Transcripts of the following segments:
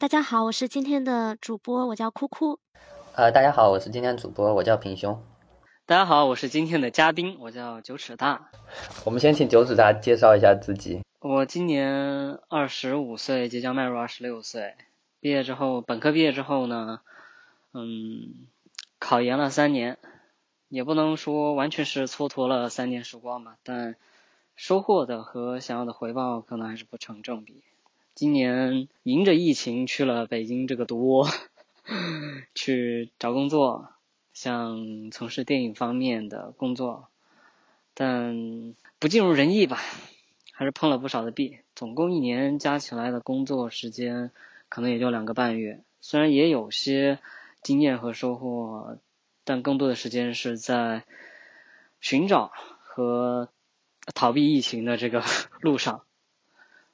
大家好，我是今天的主播，我叫酷酷。呃，大家好，我是今天主播，我叫平胸。大家好，我是今天的嘉宾，我叫九尺大。我们先请九尺大介绍一下自己。我今年二十五岁，即将迈入二十六岁。毕业之后，本科毕业之后呢，嗯，考研了三年，也不能说完全是蹉跎了三年时光吧，但收获的和想要的回报可能还是不成正比。今年迎着疫情去了北京这个毒窝，去找工作，想从事电影方面的工作，但不尽如人意吧，还是碰了不少的壁。总共一年加起来的工作时间可能也就两个半月，虽然也有些经验和收获，但更多的时间是在寻找和逃避疫情的这个 路上。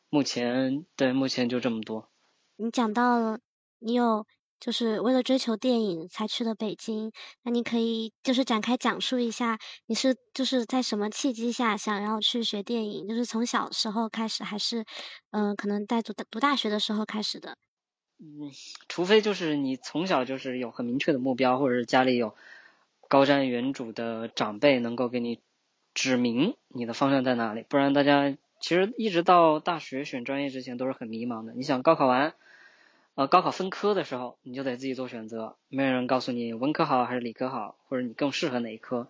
目前对，目前就这么多。你讲到了，你有就是为了追求电影才去的北京，那你可以就是展开讲述一下，你是就是在什么契机下想要去学电影？就是从小时候开始，还是嗯，可能在读读大学的时候开始的？嗯，除非就是你从小就是有很明确的目标，或者是家里有高瞻远瞩的长辈能够给你指明你的方向在哪里，不然大家。其实一直到大学选专业之前都是很迷茫的。你想高考完，呃，高考分科的时候，你就得自己做选择，没有人告诉你文科好还是理科好，或者你更适合哪一科。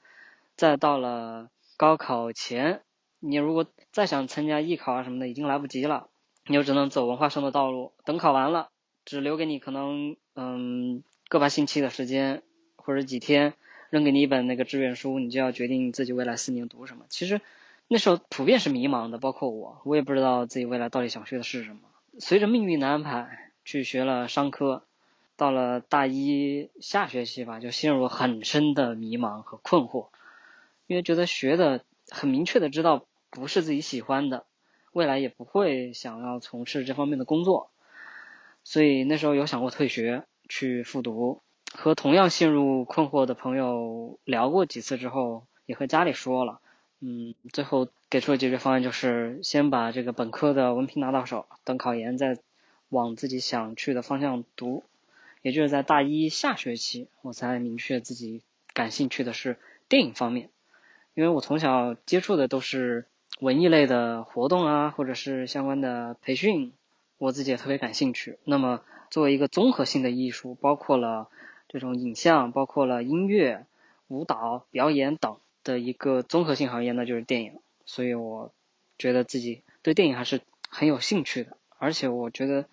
再到了高考前，你如果再想参加艺考啊什么的，已经来不及了，你就只能走文化生的道路。等考完了，只留给你可能嗯个把星期的时间，或者几天，扔给你一本那个志愿书，你就要决定自己未来四年读什么。其实。那时候普遍是迷茫的，包括我，我也不知道自己未来到底想学的是什么。随着命运的安排，去学了商科，到了大一下学期吧，就陷入很深的迷茫和困惑，因为觉得学的很明确的知道不是自己喜欢的，未来也不会想要从事这方面的工作，所以那时候有想过退学去复读。和同样陷入困惑的朋友聊过几次之后，也和家里说了。嗯，最后给出的解决方案就是先把这个本科的文凭拿到手，等考研再往自己想去的方向读。也就是在大一下学期，我才明确自己感兴趣的是电影方面，因为我从小接触的都是文艺类的活动啊，或者是相关的培训，我自己也特别感兴趣。那么作为一个综合性的艺术，包括了这种影像，包括了音乐、舞蹈、表演等。的一个综合性行业，那就是电影，所以我觉得自己对电影还是很有兴趣的，而且我觉得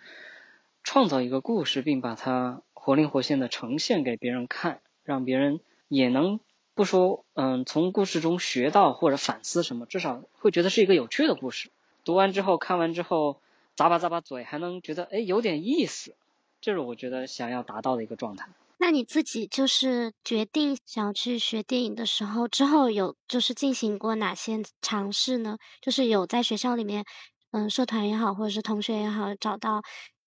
创造一个故事，并把它活灵活现的呈现给别人看，让别人也能不说嗯从故事中学到或者反思什么，至少会觉得是一个有趣的故事。读完之后，看完之后，咂巴咂巴嘴，还能觉得哎有点意思，这是我觉得想要达到的一个状态。那你自己就是决定想要去学电影的时候，之后有就是进行过哪些尝试呢？就是有在学校里面，嗯，社团也好，或者是同学也好，找到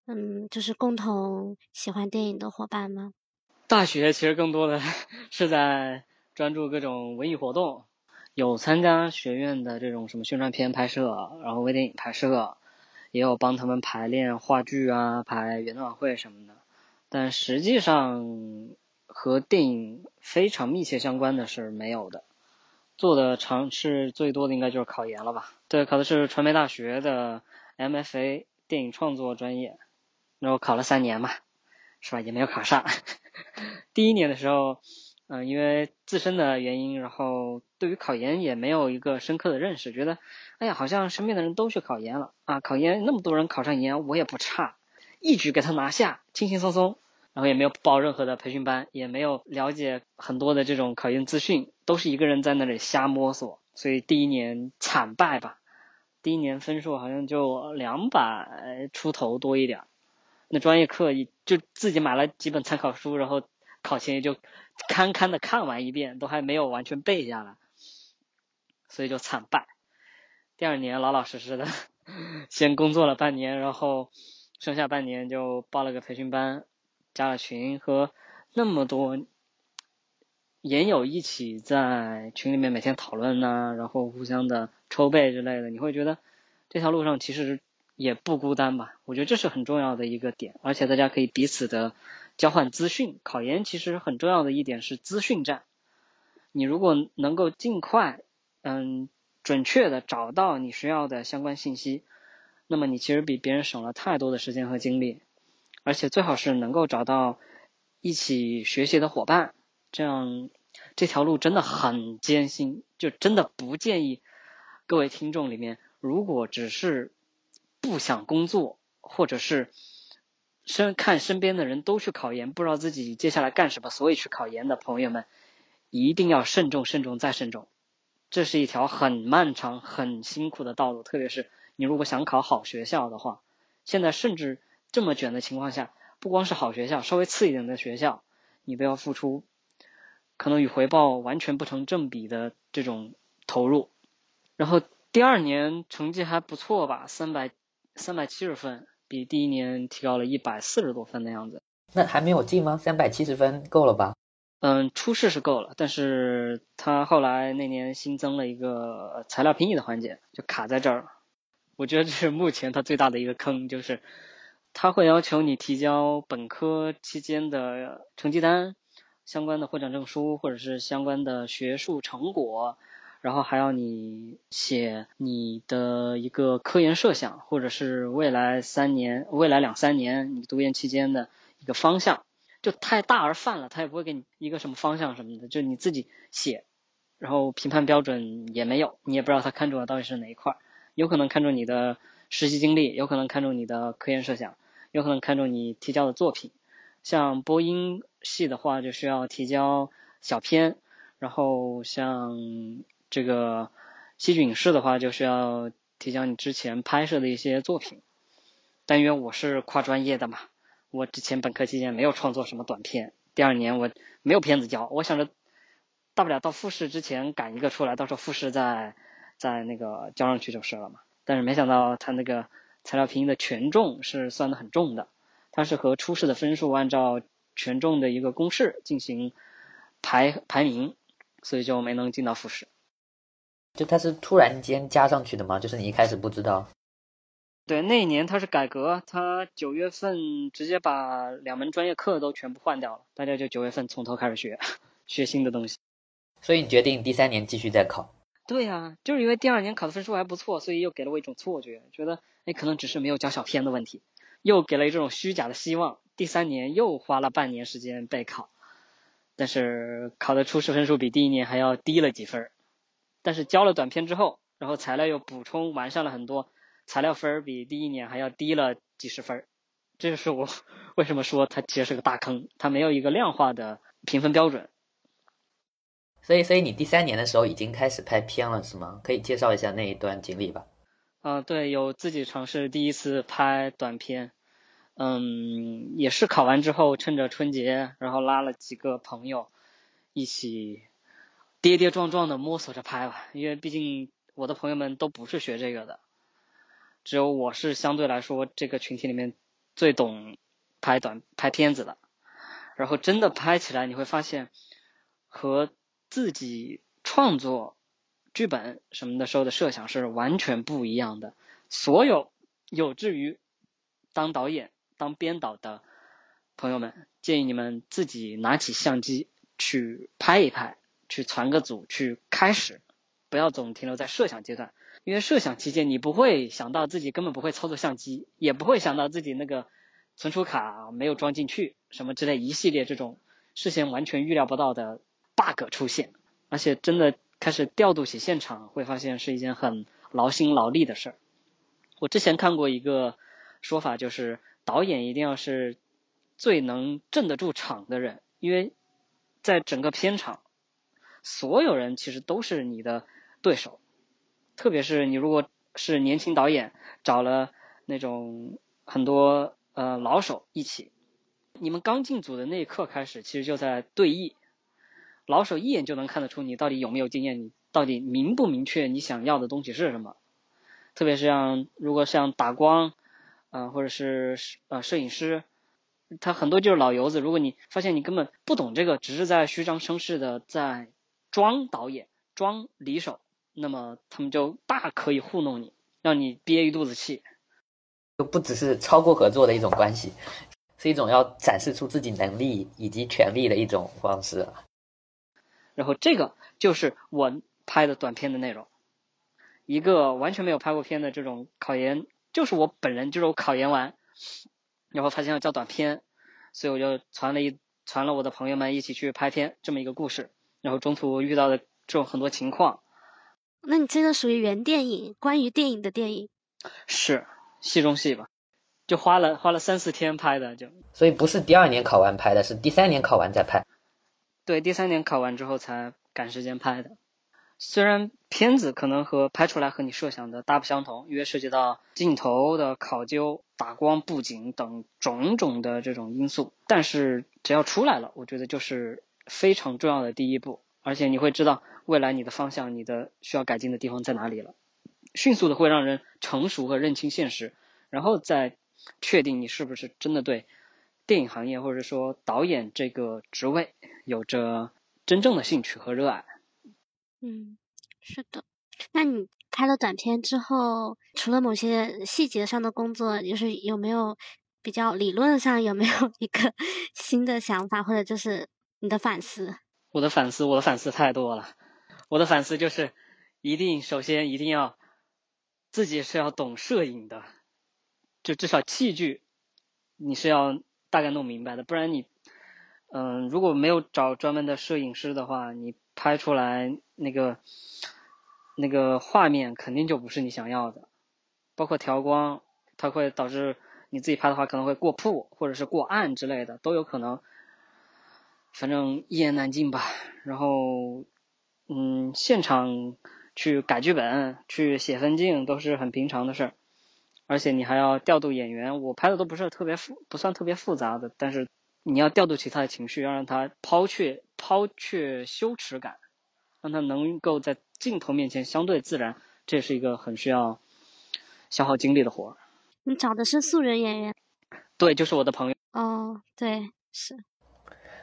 嗯，就是共同喜欢电影的伙伴吗？大学其实更多的 是在专注各种文艺活动，有参加学院的这种什么宣传片拍摄，然后微电影拍摄，也有帮他们排练话剧啊，排元旦晚会什么的。但实际上和电影非常密切相关的是没有的，做的尝试最多的应该就是考研了吧？对，考的是传媒大学的 MFA 电影创作专业，然后考了三年嘛，是吧？也没有考上。第一年的时候，嗯，因为自身的原因，然后对于考研也没有一个深刻的认识，觉得，哎呀，好像身边的人都去考研了啊，考研那么多人考上研，我也不差。一举给他拿下，轻轻松松，然后也没有报任何的培训班，也没有了解很多的这种考研资讯，都是一个人在那里瞎摸索，所以第一年惨败吧。第一年分数好像就两百出头多一点，那专业课就自己买了几本参考书，然后考前也就堪堪的看完一遍，都还没有完全背下来，所以就惨败。第二年老老实实的 先工作了半年，然后。剩下半年就报了个培训班，加了群，和那么多研友一起在群里面每天讨论呐，然后互相的抽背之类的，你会觉得这条路上其实也不孤单吧。我觉得这是很重要的一个点，而且大家可以彼此的交换资讯。考研其实很重要的一点是资讯站，你如果能够尽快，嗯，准确的找到你需要的相关信息，那么你其实比别人省了太多的时间和精力，而且最好是能够找到一起学习的伙伴，这样。这条路真的很艰辛，就真的不建议各位听众里面，如果只是不想工作，或者是身看身边的人都去考研，不知道自己接下来干什么，所以去考研的朋友们，一定要慎重、慎重再慎重。这是一条很漫长、很辛苦的道路，特别是你如果想考好学校的话，现在甚至这么卷的情况下，不光是好学校，稍微次一点的学校，你都要付出。可能与回报完全不成正比的这种投入，然后第二年成绩还不错吧，三百三百七十分，比第一年提高了一百四十多分的样子。那还没有进吗？三百七十分够了吧？嗯，初试是够了，但是他后来那年新增了一个材料评议的环节，就卡在这儿了。我觉得这是目前他最大的一个坑，就是他会要求你提交本科期间的成绩单。相关的获奖证书，或者是相关的学术成果，然后还要你写你的一个科研设想，或者是未来三年、未来两三年你读研期间的一个方向，就太大而泛了，他也不会给你一个什么方向什么的，就你自己写，然后评判标准也没有，你也不知道他看中的到底是哪一块儿，有可能看中你的实习经历，有可能看中你的科研设想，有可能看中你提交的作品。像播音系的话，就需要提交小片，然后像这个戏剧影视的话，就需要提交你之前拍摄的一些作品。但因为我是跨专业的嘛，我之前本科期间没有创作什么短片，第二年我没有片子交，我想着大不了到复试之前赶一个出来，到时候复试再再那个交上去就是了嘛。但是没想到他那个材料拼音的权重是算的很重的。它是和初试的分数按照权重的一个公式进行排排名，所以就没能进到复试。就它是突然间加上去的吗？就是你一开始不知道？对，那一年它是改革，它九月份直接把两门专业课都全部换掉了，大家就九月份从头开始学，学新的东西。所以你决定第三年继续再考？对呀，就是因为第二年考的分数还不错，所以又给了我一种错觉，觉得那，可能只是没有交小片的问题。又给了这种虚假的希望，第三年又花了半年时间备考，但是考的初试分数比第一年还要低了几分，但是交了短片之后，然后材料又补充完善了很多，材料分比第一年还要低了几十分，这就是我为什么说它其实是个大坑，它没有一个量化的评分标准。所以，所以你第三年的时候已经开始拍片了是吗？可以介绍一下那一段经历吧。啊，对，有自己尝试第一次拍短片。嗯，也是考完之后，趁着春节，然后拉了几个朋友一起跌跌撞撞的摸索着拍吧。因为毕竟我的朋友们都不是学这个的，只有我是相对来说这个群体里面最懂拍短拍片子的。然后真的拍起来，你会发现和自己创作剧本什么的时候的设想是完全不一样的。所有有志于当导演。当编导的朋友们，建议你们自己拿起相机去拍一拍，去传个组，去开始，不要总停留在设想阶段。因为设想期间，你不会想到自己根本不会操作相机，也不会想到自己那个存储卡没有装进去，什么之类一系列这种事先完全预料不到的 bug 出现。而且真的开始调度起现场，会发现是一件很劳心劳力的事儿。我之前看过一个说法，就是。导演一定要是最能镇得住场的人，因为在整个片场，所有人其实都是你的对手。特别是你如果是年轻导演，找了那种很多呃老手一起，你们刚进组的那一刻开始，其实就在对弈。老手一眼就能看得出你到底有没有经验，你到底明不明确你想要的东西是什么。特别是像如果像打光。啊，或者是呃摄影师，他很多就是老油子。如果你发现你根本不懂这个，只是在虚张声势的在装导演、装离手，那么他们就大可以糊弄你，让你憋一肚子气。就不只是超过合作的一种关系，是一种要展示出自己能力以及权利的一种方式。然后这个就是我拍的短片的内容，一个完全没有拍过片的这种考研，就是我本人就是我考研完，然后发现要叫短片，所以我就传了一传了我的朋友们一起去拍片这么一个故事，然后中途遇到的这种很多情况。那你真的属于原电影，关于电影的电影。是戏中戏吧，就花了花了三四天拍的，就所以不是第二年考完拍的，是第三年考完再拍。对，第三年考完之后才赶时间拍的。虽然片子可能和拍出来和你设想的大不相同，因为涉及到镜头的考究、打光、布景等种种的这种因素，但是只要出来了，我觉得就是非常重要的第一步，而且你会知道未来你的方向、你的需要改进的地方在哪里了，迅速的会让人成熟和认清现实，然后再确定你是不是真的对。电影行业或者说导演这个职位有着真正的兴趣和热爱。嗯，是的。那你拍了短片之后，除了某些细节上的工作，就是有没有比较理论上有没有一个 新的想法，或者就是你的反思？我的反思，我的反思太多了。我的反思就是，一定首先一定要自己是要懂摄影的，就至少器具你是要。大概弄明白的，不然你，嗯，如果没有找专门的摄影师的话，你拍出来那个那个画面肯定就不是你想要的。包括调光，它会导致你自己拍的话可能会过曝或者是过暗之类的都有可能。反正一言难尽吧。然后，嗯，现场去改剧本、去写分镜都是很平常的事儿。而且你还要调度演员，我拍的都不是特别复，不算特别复杂的，但是你要调度起他的情绪，要让他抛却抛却羞耻感，让他能够在镜头面前相对自然，这是一个很需要消耗精力的活儿。你找的是素人演员？对，就是我的朋友。哦，对，是。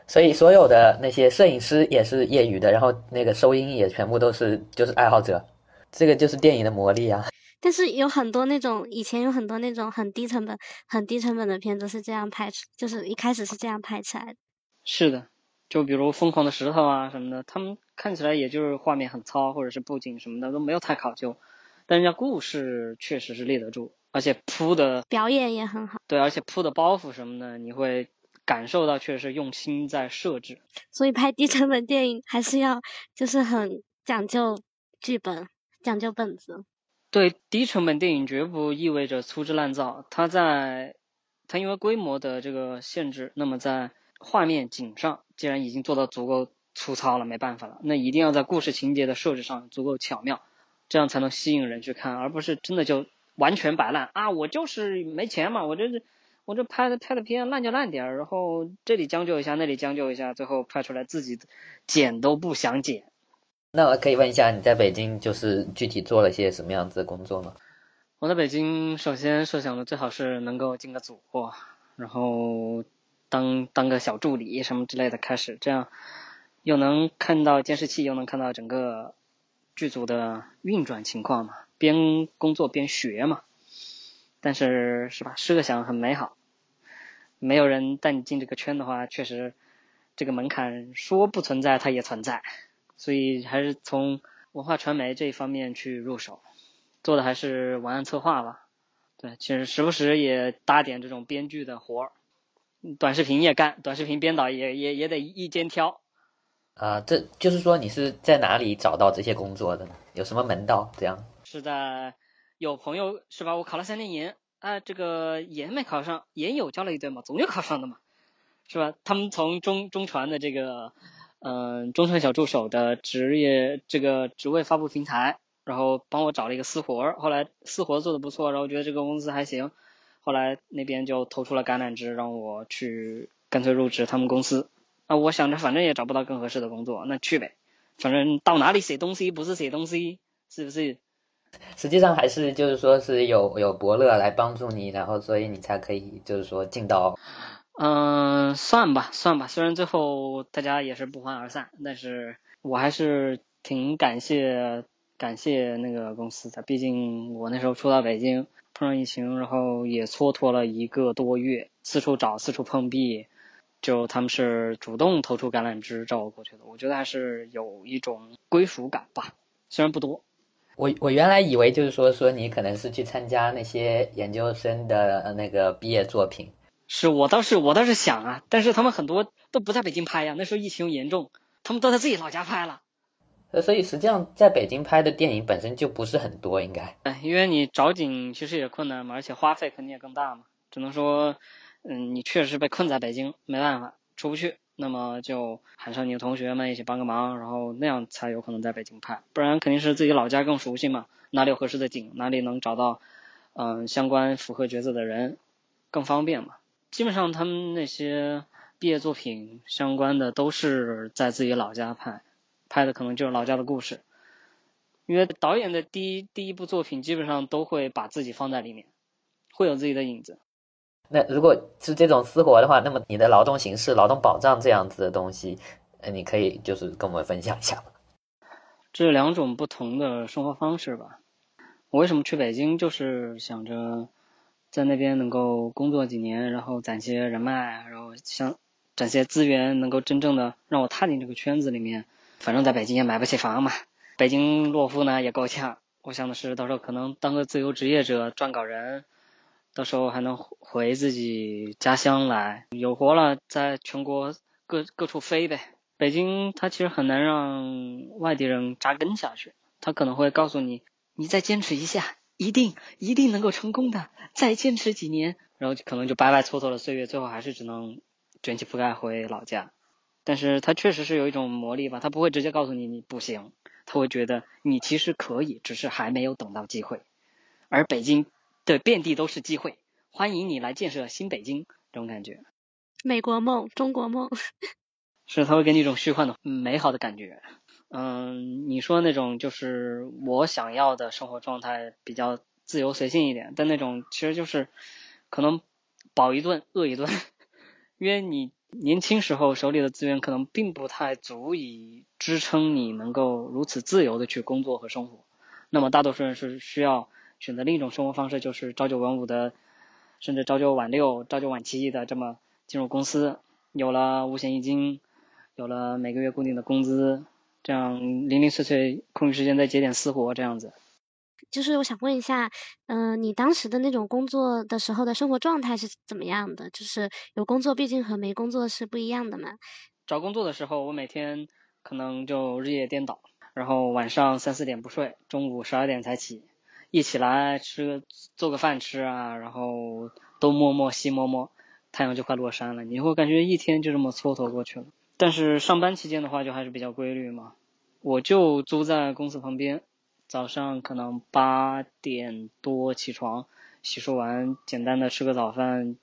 所以所有的那些摄影师也是业余的，然后那个收音也全部都是就是爱好者，这个就是电影的魔力啊。但是有很多那种以前有很多那种很低成本、很低成本的片子是这样拍出，就是一开始是这样拍起来的。是的，就比如《疯狂的石头》啊什么的，他们看起来也就是画面很糙，或者是布景什么的都没有太考究，但人家故事确实是立得住，而且铺的表演也很好。对，而且铺的包袱什么的，你会感受到确实用心在设置。所以拍低成本电影还是要就是很讲究剧本，讲究本子。对低成本电影绝不意味着粗制滥造，它在它因为规模的这个限制，那么在画面景上既然已经做到足够粗糙了，没办法了，那一定要在故事情节的设置上足够巧妙，这样才能吸引人去看，而不是真的就完全摆烂啊！我就是没钱嘛，我这是我这拍的拍的片烂就烂点儿，然后这里将就一下，那里将就一下，最后拍出来自己剪都不想剪。那我可以问一下，你在北京就是具体做了些什么样子的工作吗？我在北京首先设想的最好是能够进个组，然后当当个小助理什么之类的开始，这样又能看到监视器，又能看到整个剧组的运转情况嘛，边工作边学嘛。但是是吧，设想很美好，没有人带你进这个圈的话，确实这个门槛说不存在，它也存在。所以还是从文化传媒这一方面去入手，做的还是文案策划吧。对，其实时不时也搭点这种编剧的活儿，短视频也干，短视频编导也也也得一肩挑。啊，这就是说你是在哪里找到这些工作的呢？有什么门道？这样是在有朋友是吧？我考了三年研，啊，这个研没考上，研有交了一堆嘛，总有考上的嘛，是吧？他们从中中传的这个。嗯，中传小助手的职业这个职位发布平台，然后帮我找了一个私活儿，后来私活做的不错，然后觉得这个公司还行，后来那边就投出了橄榄枝，让我去干脆入职他们公司。啊，我想着反正也找不到更合适的工作，那去呗，反正到哪里写东西不是写东西，是不是？实际上还是就是说是有有伯乐来帮助你，然后所以你才可以就是说进到。嗯，算吧，算吧。虽然最后大家也是不欢而散，但是我还是挺感谢感谢那个公司的。毕竟我那时候初到北京，碰上疫情，然后也蹉跎了一个多月，四处找，四处碰壁，就他们是主动投出橄榄枝找我过去的，我觉得还是有一种归属感吧，虽然不多。我我原来以为就是说说你可能是去参加那些研究生的那个毕业作品，是我倒是我倒是想啊，但是他们很多都不在北京拍呀，那时候疫情严重，他们都在自己老家拍了。呃，所以实际上在北京拍的电影本身就不是很多，应该。哎，因为你找景其实也困难嘛，而且花费肯定也更大嘛。只能说，嗯，你确实被困在北京，没办法出不去，那么就喊上你的同学们一起帮个忙，然后那样才有可能在北京拍，不然肯定是自己老家更熟悉嘛，哪里有合适的景，哪里能找到嗯相关符合角色的人，更方便嘛。基本上他们那些毕业作品相关的都是在自己老家拍。拍的可能就是老家的故事，因为导演的第一第一部作品基本上都会把自己放在里面，会有自己的影子。那如果是这种私活的话，那么你的劳动形式、劳动保障这样子的东西，呃，你可以就是跟我们分享一下吗？这两种不同的生活方式吧。我为什么去北京，就是想着在那边能够工作几年，然后攒些人脉，然后想攒些资源，能够真正的让我踏进这个圈子里面。反正在北京也买不起房嘛，北京落户呢也够呛。我想的是，到时候可能当个自由职业者，撰稿人，到时候还能回自己家乡来，有活了在全国各各处飞呗。北京它其实很难让外地人扎根下去，他可能会告诉你，你再坚持一下，一定一定能够成功的，再坚持几年，然后可能就白白蹉跎了岁月，最后还是只能卷起铺盖回老家。但是他确实是有一种魔力吧，他不会直接告诉你你不行，他会觉得你其实可以，只是还没有等到机会。而北京的遍地都是机会，欢迎你来建设新北京，这种感觉。美国梦，中国梦，是他会给你一种虚幻的美好的感觉。嗯，你说那种就是我想要的生活状态，比较自由随性一点，但那种其实就是可能饱一顿饿一顿，因为你。年轻时候手里的资源可能并不太足以支撑你能够如此自由的去工作和生活，那么大多数人是需要选择另一种生活方式，就是朝九晚五的，甚至朝九晚六、朝九晚七的这么进入公司，有了五险一金，有了每个月固定的工资，这样零零碎碎空余时间再接点私活这样子。就是我想问一下，嗯，你当时的那种工作的时候的生活状态是怎么样的？就是有工作，毕竟和没工作是不一样的嘛。找工作的时候，我每天可能就日夜颠倒，然后晚上三四点不睡，中午十二点才起，一起来吃做个饭吃啊，然后东摸摸西摸摸，太阳就快落山了，你会感觉一天就这么蹉跎过去了。但是上班期间的话，就还是比较规律嘛，我就租在公司旁边。早上可能八点多起床，洗漱完，简单的吃个早饭，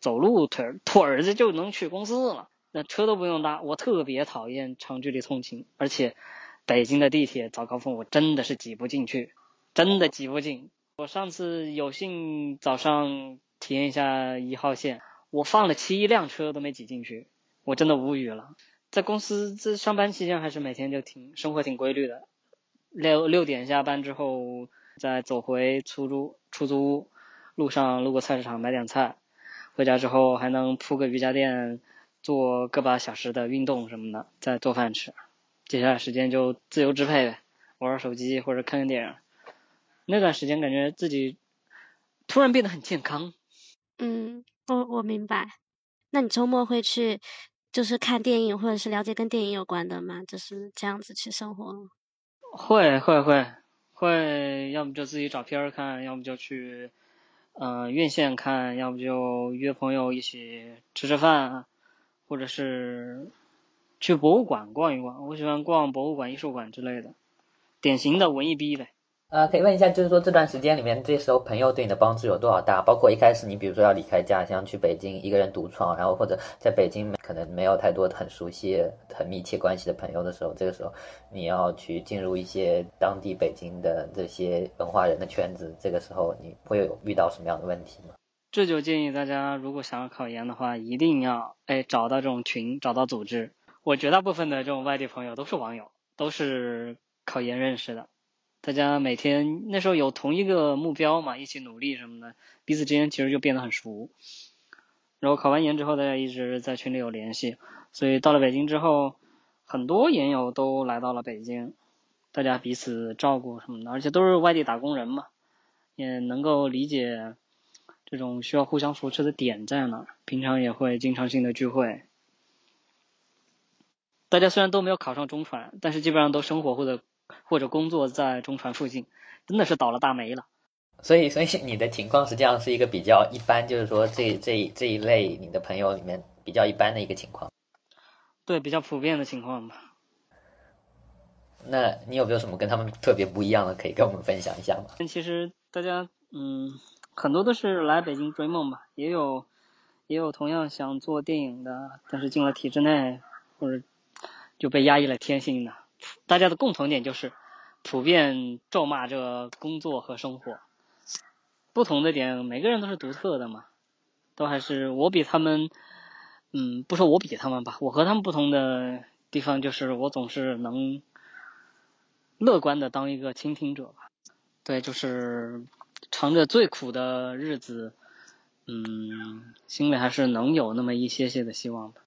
走路腿腿儿子就能去公司了，那车都不用搭。我特别讨厌长距离通勤，而且北京的地铁早高峰我真的是挤不进去，真的挤不进。我上次有幸早上体验一下一号线，我放了七辆车都没挤进去，我真的无语了。在公司这上班期间还是每天就挺生活挺规律的。六六点下班之后，再走回出租出租屋，路上路过菜市场买点菜，回家之后还能铺个瑜伽垫，做个把小时的运动什么的，再做饭吃。接下来时间就自由支配呗，玩玩手机或者看看电影。那段时间感觉自己突然变得很健康。嗯，我我明白。那你周末会去就是看电影或者是了解跟电影有关的吗？就是这样子去生活。会会会会，要么就自己找片儿看，要么就去嗯院线看，要不就约朋友一起吃吃饭，或者是去博物馆逛一逛。我喜欢逛博物馆、艺术馆之类的，典型的文艺逼呗。呃，可以问一下，就是说这段时间里面，这时候朋友对你的帮助有多少大？包括一开始你比如说要离开家乡去北京一个人独闯，然后或者在北京可能没有太多很熟悉、很密切关系的朋友的时候，这个时候你要去进入一些当地北京的这些文化人的圈子，这个时候你会有遇到什么样的问题吗？这就建议大家，如果想要考研的话，一定要哎找到这种群，找到组织。我绝大部分的这种外地朋友都是网友，都是考研认识的。大家每天那时候有同一个目标嘛，一起努力什么的，彼此之间其实就变得很熟。然后考完研之后，大家一直在群里有联系，所以到了北京之后，很多研友都来到了北京，大家彼此照顾什么的，而且都是外地打工人嘛，也能够理解这种需要互相扶持的点在哪，平常也会经常性的聚会。大家虽然都没有考上中传，但是基本上都生活或者或者工作在中传附近，真的是倒了大霉了。所以，所以你的情况实际上是一个比较一般，就是说这这这一类你的朋友里面比较一般的一个情况。对，比较普遍的情况吧。那你有没有什么跟他们特别不一样的可以跟我们分享一下吗？其实大家嗯，很多都是来北京追梦吧，也有也有同样想做电影的，但是进了体制内或者就被压抑了天性的。大家的共同点就是普遍咒骂这工作和生活。不同的点，每个人都是独特的嘛，都还是我比他们，嗯，不说我比他们吧，我和他们不同的地方就是我总是能乐观的当一个倾听者吧，对，就是尝着最苦的日子，嗯，心里还是能有那么一些些的希望的。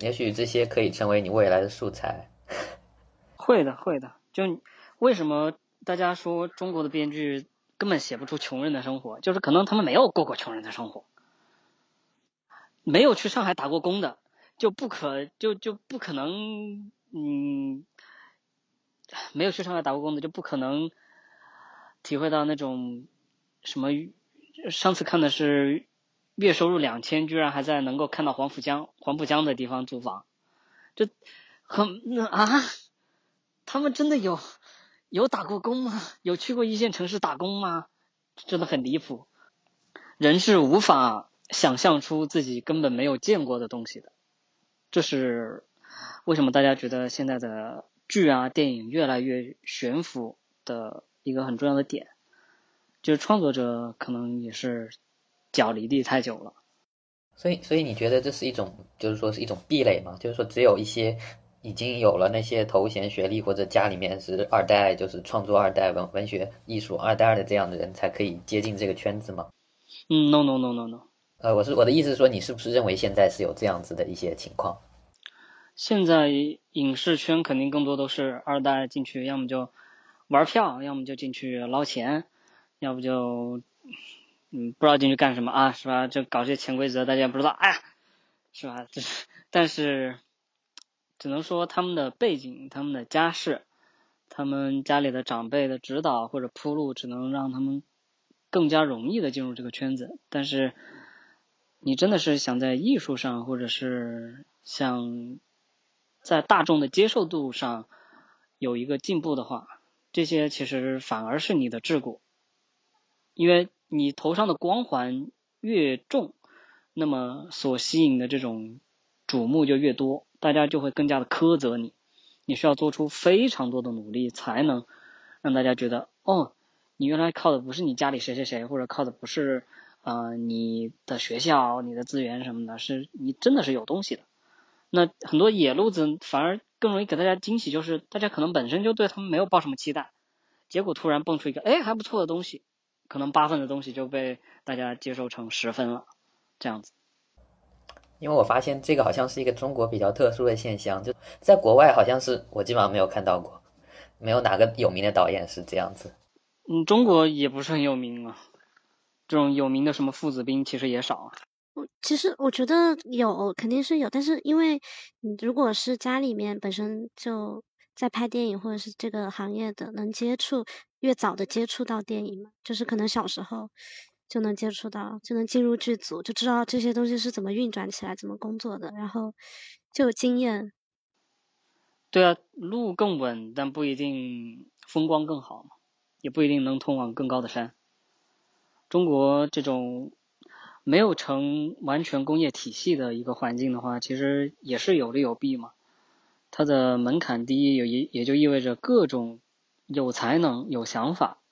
也许这些可以成为你未来的素材。会的，会的。就为什么大家说中国的编剧？根本写不出穷人的生活，就是可能他们没有过过穷人的生活，没有去上海打过工的，就不可就就不可能，嗯，没有去上海打过工的就不可能体会到那种什么。上次看的是月收入两千，居然还在能够看到黄浦江黄浦江的地方租房，就很那啊，他们真的有。有打过工吗？有去过一线城市打工吗？真的很离谱。人是无法想象出自己根本没有见过的东西的。这是为什么大家觉得现在的剧啊、电影越来越悬浮的一个很重要的点。就是创作者可能也是脚离地太久了。所以，所以你觉得这是一种，就是说是一种壁垒吗？就是说只有一些。已经有了那些头衔、学历，或者家里面是二代，就是创作二代、文文学艺术二代的这样的人，才可以接近这个圈子吗？嗯，no no no no no。呃，我是我的意思是说，你是不是认为现在是有这样子的一些情况？现在影视圈肯定更多都是二代进去，要么就玩票，要么就进去捞钱，要不就嗯不知道进去干什么啊，是吧？就搞这些潜规则，大家也不知道，哎呀，是吧？这是，但是。只能说他们的背景、他们的家世、他们家里的长辈的指导或者铺路，只能让他们更加容易的进入这个圈子。但是，你真的是想在艺术上，或者是想在大众的接受度上有一个进步的话，这些其实反而是你的桎梏，因为你头上的光环越重，那么所吸引的这种瞩目就越多。大家就会更加的苛责你，你需要做出非常多的努力，才能让大家觉得，哦，你原来靠的不是你家里谁谁谁，或者靠的不是呃你的学校、你的资源什么的，是你真的是有东西的。那很多野路子反而更容易给大家惊喜，就是大家可能本身就对他们没有抱什么期待，结果突然蹦出一个哎还不错的东西，可能八分的东西就被大家接受成十分了，这样子。因为我发现这个好像是一个中国比较特殊的现象，就在国外好像是我基本上没有看到过，没有哪个有名的导演是这样子。嗯，中国也不是很有名啊，这种有名的什么父子兵其实也少。我其实我觉得有肯定是有，但是因为你如果是家里面本身就在拍电影或者是这个行业的，能接触越早的接触到电影嘛，就是可能小时候。就能接触到，就能进入剧组，就知道这些东西是怎么运转起来、怎么工作的，然后就有经验。对啊，路更稳，但不一定风光更好嘛，也不一定能通往更高的山。中国这种没有成完全工业体系的一个环境的话，其实也是有利有弊嘛。它的门槛低，也也也就意味着各种有才能、有想法、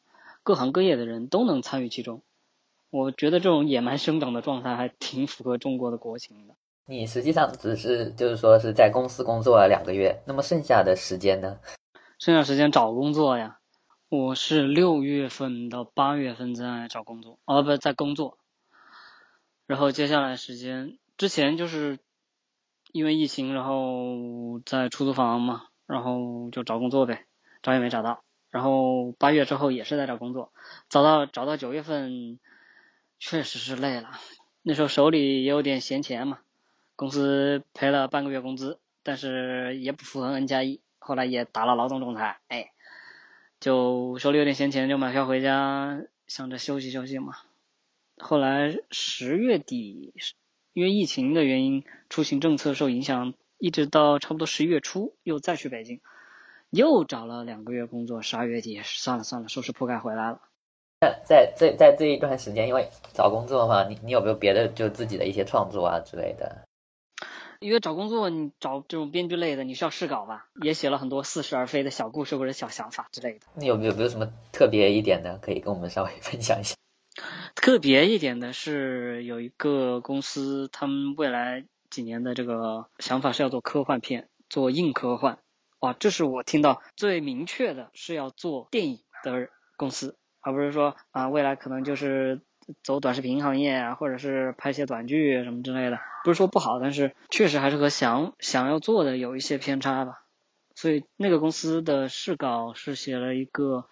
各行各业的人都能参与其中。我觉得这种野蛮生长的状态还挺符合中国的国情的。你实际上只是就是说是在公司工作了两个月，那么剩下的时间呢？剩下时间找工作呀。我是六月份到八月份在找工作，哦不在工作，然后接下来时间之前就是因为疫情，然后在出租房嘛，然后就找工作呗，找也没找到，然后八月之后也是在找工作，找到找到九月份，确实是累了，那时候手里也有点闲钱嘛，公司赔了半个月工资，但是也不符合 N 加一，后来也打了劳动仲裁，哎。就手里有点闲钱，就买票回家，想着休息休息嘛。后来十月底，因为疫情的原因，出行政策受影响，一直到差不多十一月初，又再去北京，又找了两个月工作。十二月底，算了算了，收拾铺盖回来了。在在在在这一段时间，因为找工作嘛，你你有没有别的就自己的一些创作啊之类的？因为找工作，你找这种编剧类的，你需要试稿吧？也写了很多似是而非的小故事或者小想法之类的。你有没有没有什么特别一点的，可以跟我们稍微 分享一下？特别一点的是，有一个公司，他们未来几年的这个想法是要做科幻片，做硬科幻。哇，这是我听到最明确的是要做电影的公司，而不是说啊，未来可能就是。走短视频行业啊，或者是拍些短剧什么之类的，不是说不好，但是确实还是和想想要做的有一些偏差吧。所以那个公司的试稿是写了一个，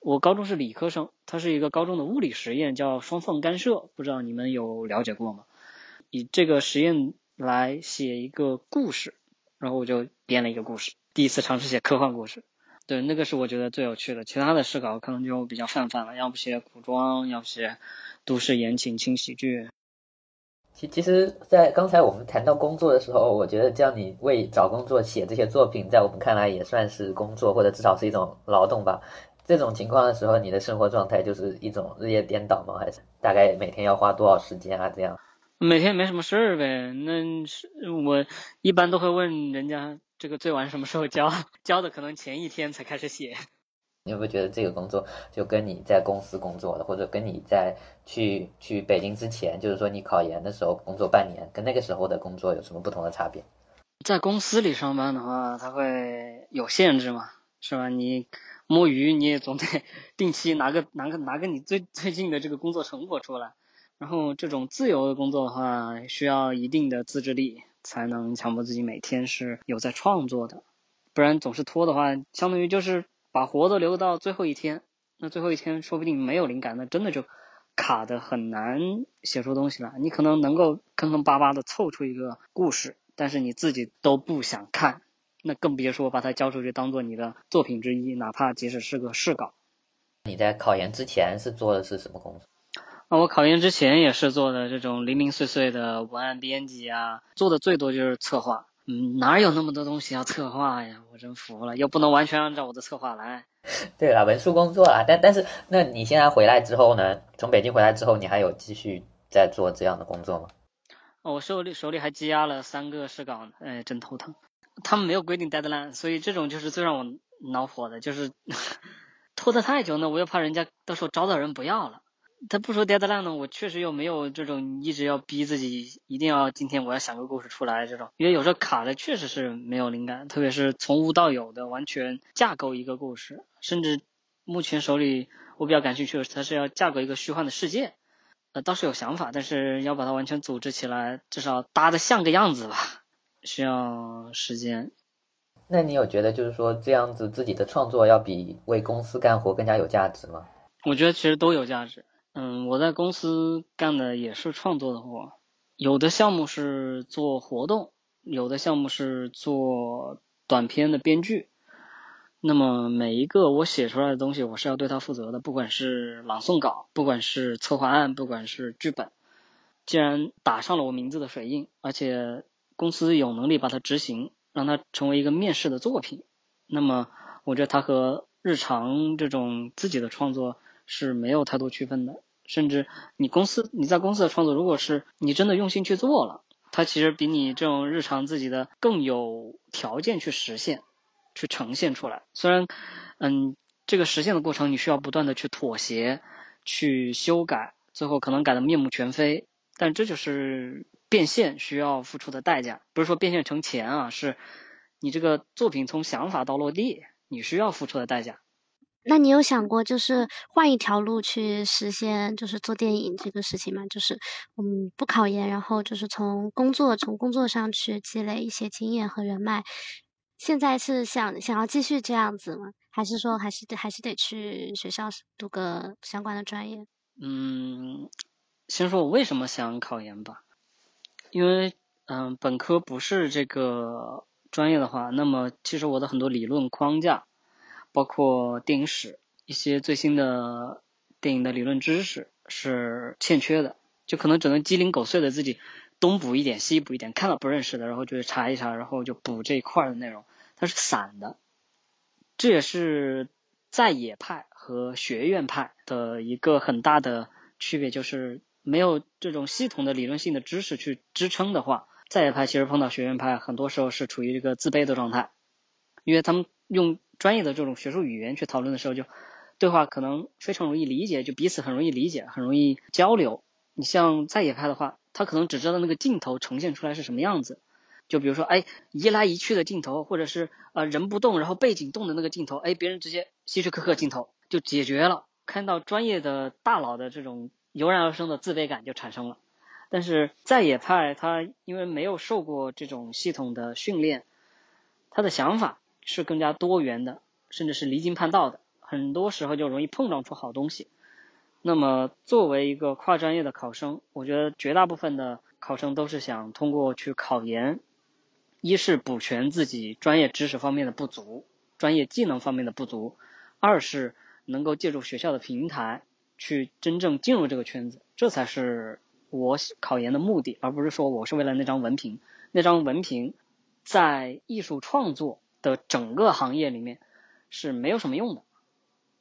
我高中是理科生，它是一个高中的物理实验，叫双缝干涉，不知道你们有了解过吗？以这个实验来写一个故事，然后我就编了一个故事，第一次尝试写科幻故事。对，那个是我觉得最有趣的，其他的试稿可能就比较泛泛了，要不写古装，要不写。都市言情轻喜剧。其其实，在刚才我们谈到工作的时候，我觉得叫你为找工作写这些作品，在我们看来也算是工作，或者至少是一种劳动吧。这种情况的时候，你的生活状态就是一种日夜颠倒吗？还是大概每天要花多少时间啊？这样？每天没什么事儿呗。那是我一般都会问人家，这个最晚什么时候交？交的可能前一天才开始写。你会不会觉得这个工作就跟你在公司工作的，或者跟你在去去北京之前，就是说你考研的时候工作半年，跟那个时候的工作有什么不同的差别？在公司里上班的话，它会有限制嘛，是吧？你摸鱼你也总得 定期拿个拿个拿个你最最近的这个工作成果出来。然后这种自由的工作的话，需要一定的自制力，才能强迫自己每天是有在创作的，不然总是拖的话，相当于就是。把活都留到最后一天，那最后一天说不定没有灵感，那真的就卡的很难写出东西来。你可能能够坑坑巴巴的凑出一个故事，但是你自己都不想看，那更别说把它交出去当做你的作品之一，哪怕即使是个试稿。你在考研之前是做的是什么工作？啊，我考研之前也是做的这种零零碎碎的文案编辑啊，做的最多就是策划。嗯，哪有那么多东西要策划呀？我真服了，又不能完全按照我的策划来。对了，文书工作啊，但但是，那你现在回来之后呢？从北京回来之后，你还有继续在做这样的工作吗？哦，我手里手里还积压了三个试稿呢，哎，真头疼。他们没有规定 deadline，所以这种就是最让我恼火的，就是 拖得太久呢，我又怕人家到时候招到人不要了。他不说 deadline 呢，我确实又没有这种一直要逼自己一定要今天我要想个故事出来这种，因为有时候卡的确实是没有灵感，特别是从无到有的完全架构一个故事，甚至目前手里我比较感兴趣的是，它是要架构一个虚幻的世界，呃倒是有想法，但是要把它完全组织起来，至少搭的像个样子吧，需要时间。那你有觉得就是说这样子自己的创作要比为公司干活更加有价值吗？我觉得其实都有价值。嗯，我在公司干的也是创作的活，有的项目是做活动，有的项目是做短片的编剧。那么每一个我写出来的东西，我是要对它负责的，不管是朗诵稿，不管是策划案，不管是剧本。既然打上了我名字的水印，而且公司有能力把它执行，让它成为一个面试的作品，那么我觉得它和日常这种自己的创作是没有太多区分的。甚至你公司你在公司的创作，如果是你真的用心去做了，它其实比你这种日常自己的更有条件去实现、去呈现出来。虽然，嗯，这个实现的过程你需要不断的去妥协、去修改，最后可能改的面目全非，但这就是变现需要付出的代价。不是说变现成钱啊，是你这个作品从想法到落地，你需要付出的代价。那你有想过就是换一条路去实现就是做电影这个事情吗？就是嗯不考研，然后就是从工作从工作上去积累一些经验和人脉。现在是想想要继续这样子吗？还是说还是得还是得去学校读个相关的专业？嗯，先说我为什么想考研吧，因为嗯本科不是这个专业的话，那么其实我的很多理论框架。包括电影史一些最新的电影的理论知识是欠缺的，就可能只能鸡零狗碎的自己东补一点西补一点，看到不认识的，然后就查一查，然后就补这一块的内容，它是散的。这也是在野派和学院派的一个很大的区别，就是没有这种系统的理论性的知识去支撑的话，在野派其实碰到学院派，很多时候是处于一个自卑的状态，因为他们用。专业的这种学术语言去讨论的时候，就对话可能非常容易理解，就彼此很容易理解，很容易交流。你像在野派的话，他可能只知道那个镜头呈现出来是什么样子，就比如说，哎，移来移去的镜头，或者是呃人不动然后背景动的那个镜头，哎，别人直接希区柯克镜头就解决了。看到专业的大佬的这种油然而生的自卑感就产生了。但是在野派他因为没有受过这种系统的训练，他的想法。是更加多元的，甚至是离经叛道的，很多时候就容易碰撞出好东西。那么，作为一个跨专业的考生，我觉得绝大部分的考生都是想通过去考研，一是补全自己专业知识方面的不足，专业技能方面的不足；二是能够借助学校的平台去真正进入这个圈子，这才是我考研的目的，而不是说我是为了那张文凭。那张文凭在艺术创作。的整个行业里面是没有什么用的。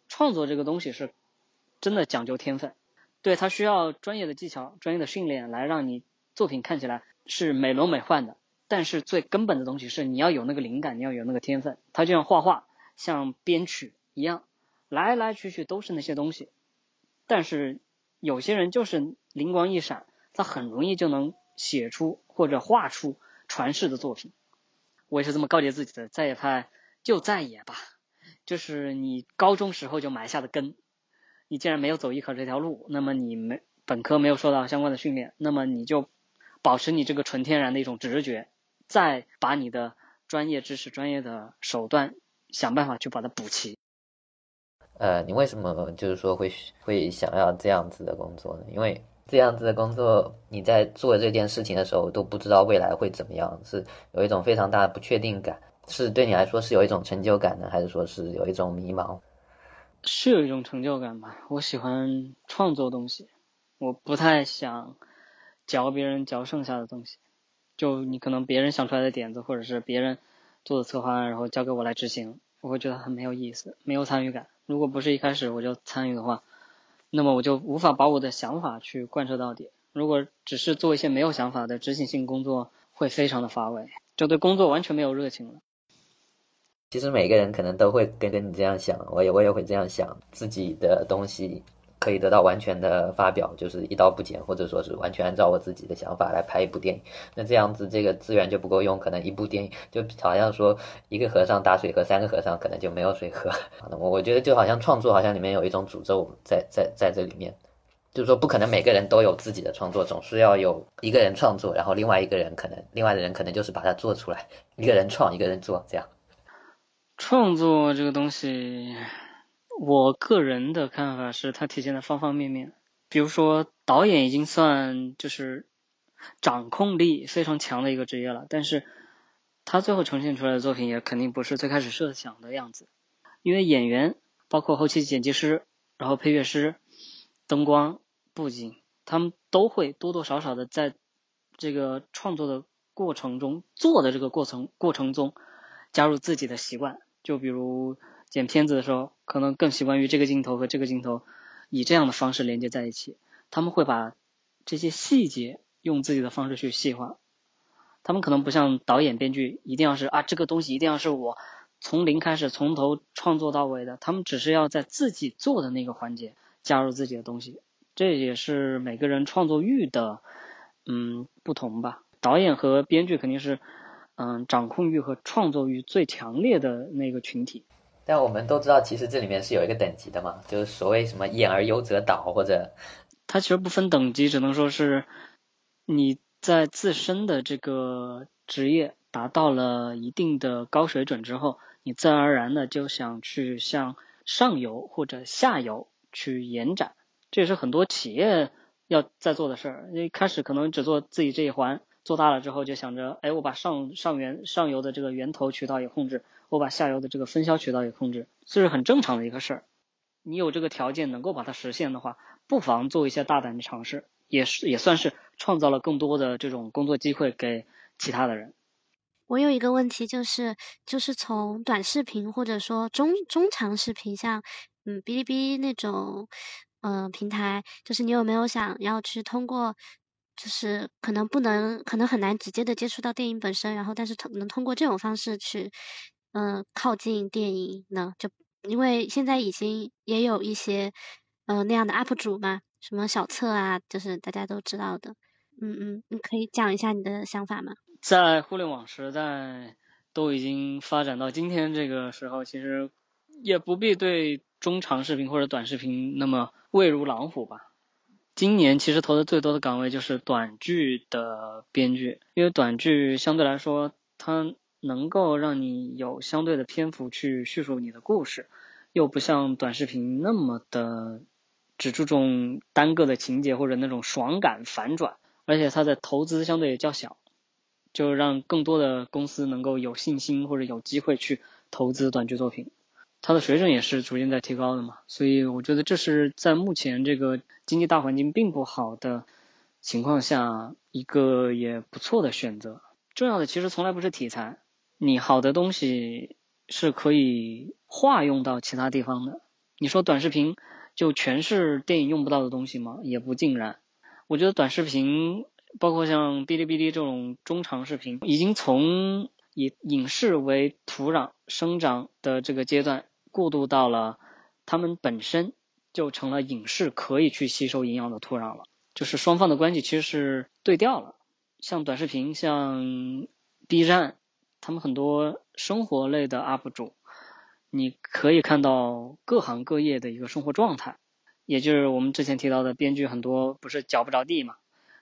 创作这个东西是真的讲究天分，对它需要专业的技巧、专业的训练来让你作品看起来是美轮美奂的。但是最根本的东西是你要有那个灵感，你要有那个天分。它就像画画、像编曲一样，来来去去都是那些东西。但是有些人就是灵光一闪，他很容易就能写出或者画出传世的作品。我也是这么告诫自己的，在野派就在野吧，就是你高中时候就埋下的根。你既然没有走艺考这条路，那么你没本科没有受到相关的训练，那么你就保持你这个纯天然的一种直觉，再把你的专业知识、专业的手段想办法去把它补齐。呃，你为什么就是说会会想要这样子的工作呢？因为。这样子的工作，你在做这件事情的时候都不知道未来会怎么样，是有一种非常大的不确定感，是对你来说是有一种成就感呢，还是说是有一种迷茫？是有一种成就感吧。我喜欢创作东西，我不太想嚼别人嚼剩下的东西。就你可能别人想出来的点子，或者是别人做的策划案，然后交给我来执行，我会觉得很没有意思，没有参与感。如果不是一开始我就参与的话。那么我就无法把我的想法去贯彻到底。如果只是做一些没有想法的执行性工作，会非常的乏味，就对工作完全没有热情了。其实每个人可能都会跟跟你这样想，我也我也会这样想，自己的东西。可以得到完全的发表，就是一刀不剪，或者说是完全按照我自己的想法来拍一部电影。那这样子，这个资源就不够用，可能一部电影就好像说一个和尚打水喝，三个和尚可能就没有水喝。我 我觉得就好像创作，好像里面有一种诅咒在在在这里面，就是说不可能每个人都有自己的创作，总是要有一个人创作，然后另外一个人可能另外的人可能就是把它做出来，一个人创，一个人做，这样。创作这个东西。我个人的看法是，它体现的方方面面。比如说，导演已经算就是掌控力非常强的一个职业了，但是他最后呈现出来的作品也肯定不是最开始设想的样子。因为演员，包括后期剪辑师，然后配乐师、灯光、布景，他们都会多多少少的在这个创作的过程中，做的这个过程过程中加入自己的习惯。就比如。剪片子的时候，可能更习惯于这个镜头和这个镜头以这样的方式连接在一起。他们会把这些细节用自己的方式去细化。他们可能不像导演、编剧，一定要是啊，这个东西一定要是我从零开始，从头创作到尾的。他们只是要在自己做的那个环节加入自己的东西。这也是每个人创作欲的嗯不同吧。导演和编剧肯定是嗯掌控欲和创作欲最强烈的那个群体。但我们都知道，其实这里面是有一个等级的嘛，就是所谓什么“演而优则导”或者，它其实不分等级，只能说是你在自身的这个职业达到了一定的高水准之后，你自然而然的就想去向上游或者下游去延展，这也是很多企业要在做的事儿。一开始可能只做自己这一环。做大了之后就想着，哎，我把上上源上游的这个源头渠道也控制，我把下游的这个分销渠道也控制，这是很正常的一个事儿。你有这个条件能够把它实现的话，不妨做一些大胆的尝试，也是也算是创造了更多的这种工作机会给其他的人。我有一个问题就是，就是从短视频或者说中中长视频，像嗯哔哩哔哩那种嗯平台，就是你有没有想要去通过？就是可能不能，可能很难直接的接触到电影本身，然后但是能通过这种方式去，嗯，靠近电影呢？就因为现在已经也有一些，嗯，那样的 UP 主嘛，什么小策啊，就是大家都知道的。嗯嗯，你可以讲一下你的想法吗？在互联网时代都已经发展到今天这个时候，其实也不必对中长视频或者短视频那么畏如狼虎吧。今年其实投的最多的岗位就是短剧的编剧，因为短剧相对来说，它能够让你有相对的篇幅去叙述你的故事，又不像短视频那么的只注重单个的情节或者那种爽感反转，而且它的投资相对也较小，就让更多的公司能够有信心或者有机会去投资短剧作品。它的水准也是逐渐在提高的嘛，所以我觉得这是在目前这个经济大环境并不好的情况下一个也不错的选择。重要的其实从来不是题材，你好的东西是可以化用到其他地方的。你说短视频就全是电影用不到的东西吗？也不尽然。我觉得短视频包括像哔哩哔哩这种中长视频，已经从以影视为土壤生长的这个阶段，过渡到了他们本身就成了影视可以去吸收营养的土壤了，就是双方的关系其实是对调了。像短视频，像 B 站，他们很多生活类的 UP 主，你可以看到各行各业的一个生活状态，也就是我们之前提到的编剧很多不是脚不着地嘛，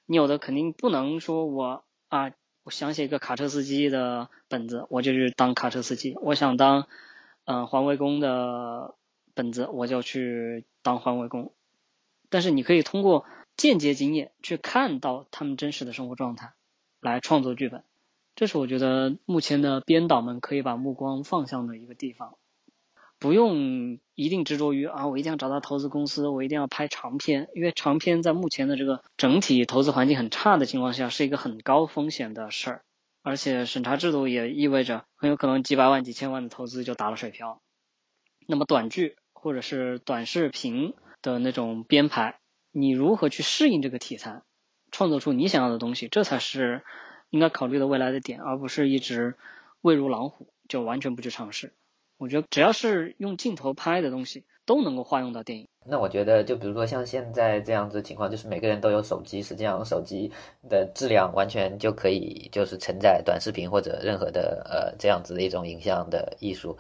你有的肯定不能说我啊。我想写一个卡车司机的本子，我就去当卡车司机；我想当嗯环卫工的本子，我就去当环卫工。但是你可以通过间接经验去看到他们真实的生活状态，来创作剧本。这是我觉得目前的编导们可以把目光放向的一个地方。不用一定执着于啊，我一定要找到投资公司，我一定要拍长片，因为长片在目前的这个整体投资环境很差的情况下，是一个很高风险的事儿，而且审查制度也意味着很有可能几百万、几千万的投资就打了水漂。那么短剧或者是短视频的那种编排，你如何去适应这个题材，创作出你想要的东西，这才是应该考虑的未来的点，而不是一直畏如狼虎，就完全不去尝试。我觉得只要是用镜头拍的东西，都能够化用到电影。那我觉得，就比如说像现在这样子情况，就是每个人都有手机，实际上手机的质量完全就可以就是承载短视频或者任何的呃这样子的一种影像的艺术。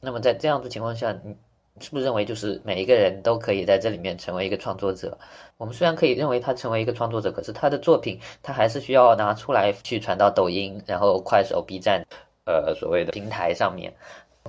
那么在这样子情况下，你是不是认为就是每一个人都可以在这里面成为一个创作者？我们虽然可以认为他成为一个创作者，可是他的作品他还是需要拿出来去传到抖音、然后快手、B 站，呃所谓的平台上面。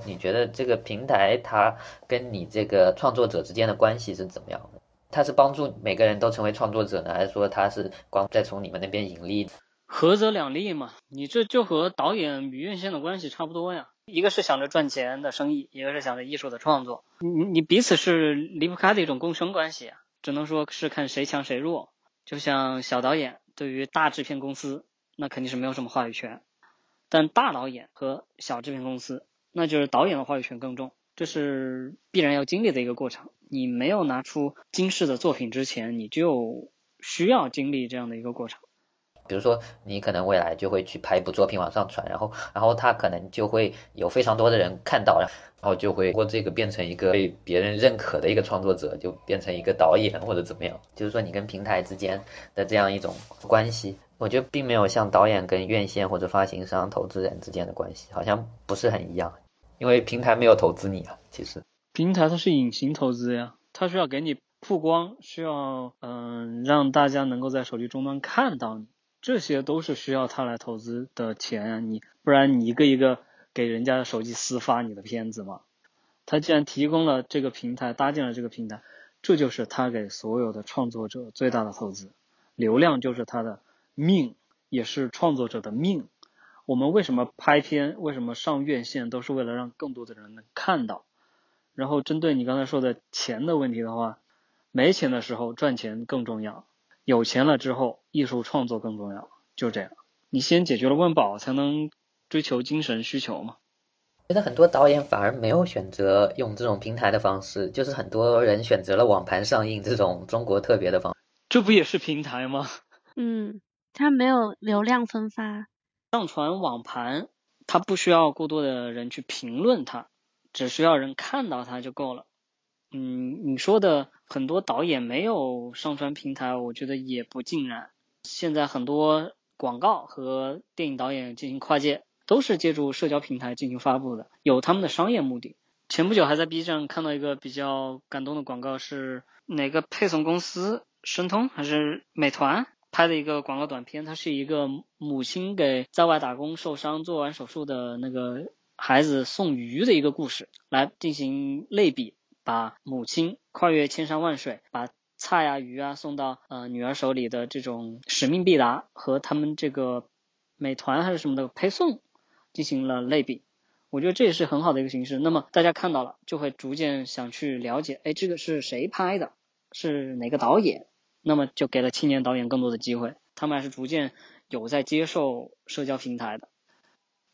你觉得这个平台它跟你这个创作者之间的关系是怎么样的？它是帮助每个人都成为创作者呢，还是说它是光在从你们那边盈利？合则两利嘛，你这就和导演与院线的关系差不多呀。一个是想着赚钱的生意，一个是想着艺术的创作，你你彼此是离不开的一种共生关系。只能说是看谁强谁弱。就像小导演对于大制片公司，那肯定是没有什么话语权，但大导演和小制片公司。那就是导演的话语权更重，这是必然要经历的一个过程。你没有拿出惊世的作品之前，你就需要经历这样的一个过程。比如说，你可能未来就会去拍一部作品往上传，然后，然后他可能就会有非常多的人看到，然后就会通过这个变成一个被别人认可的一个创作者，就变成一个导演或者怎么样。就是说，你跟平台之间的这样一种关系。我觉得并没有像导演跟院线或者发行商、投资人之间的关系，好像不是很一样。因为平台没有投资你啊，其实。平台它是隐形投资呀，它需要给你曝光，需要嗯让大家能够在手机终端看到你，这些都是需要他来投资的钱啊，你不然你一个一个给人家的手机私发你的片子嘛。他既然提供了这个平台，搭建了这个平台，这就是他给所有的创作者最大的投资。流量就是他的命，也是创作者的命。我们为什么拍片？为什么上院线？都是为了让更多的人能看到。然后针对你刚才说的钱的问题的话，没钱的时候赚钱更重要，有钱了之后艺术创作更重要，就这样。你先解决了温饱，才能追求精神需求嘛。觉得很多导演反而没有选择用这种平台的方式，就是很多人选择了网盘上映这种中国特别的方。这不也是平台吗？嗯，它没有流量分发。上传网盘，它不需要过多的人去评论它，只需要人看到它就够了。嗯，你说的很多导演没有上传平台，我觉得也不尽然。现在很多广告和电影导演进行跨界。都是借助社交平台进行发布的，有他们的商业目的。前不久还在 B 站看到一个比较感动的广告，是哪个配送公司，申通还是美团拍的一个广告短片？它是一个母亲给在外打工受伤做完手术的那个孩子送鱼的一个故事，来进行类比，把母亲跨越千山万水，把菜啊鱼啊送到呃女儿手里的这种使命必达，和他们这个美团还是什么的配送。进行了类比，我觉得这也是很好的一个形式。那么大家看到了，就会逐渐想去了解，哎，这个是谁拍的，是哪个导演？那么就给了青年导演更多的机会，他们还是逐渐有在接受社交平台的。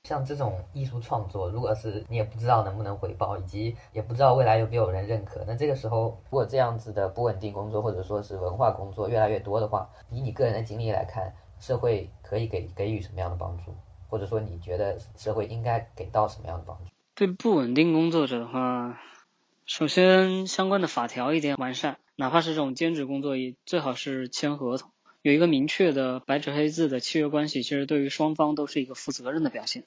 像这种艺术创作，如果是你也不知道能不能回报，以及也不知道未来有没有人认可，那这个时候，如果这样子的不稳定工作或者说是文化工作越来越多的话，以你个人的经历来看，社会可以给给予什么样的帮助？或者说，你觉得社会应该给到什么样的帮助？对不稳定工作者的话，首先相关的法条一定要完善，哪怕是这种兼职工作，也最好是签合同，有一个明确的白纸黑字的契约关系，其实对于双方都是一个负责任的表现，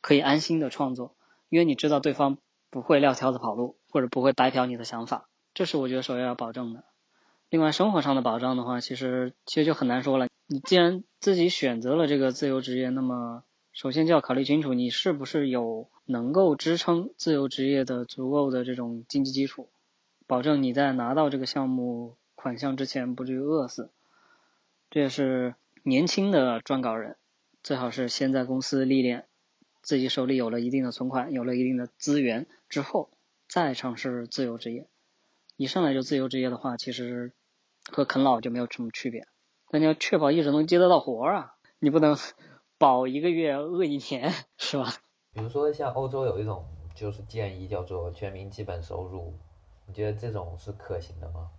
可以安心的创作，因为你知道对方不会撂挑子跑路，或者不会白嫖你的想法，这是我觉得首要要保证的。另外，生活上的保障的话，其实其实就很难说了。你既然自己选择了这个自由职业，那么首先就要考虑清楚，你是不是有能够支撑自由职业的足够的这种经济基础，保证你在拿到这个项目款项之前不至于饿死。这也是年轻的撰稿人最好是先在公司历练，自己手里有了一定的存款，有了一定的资源之后，再尝试自由职业。一上来就自由职业的话，其实和啃老就没有什么区别。但你要确保一直能接得到活儿啊，你不能。保一个月饿一年是吧？比如说像欧洲有一种就是建议叫做全民基本收入，你觉得这种是可行的吗？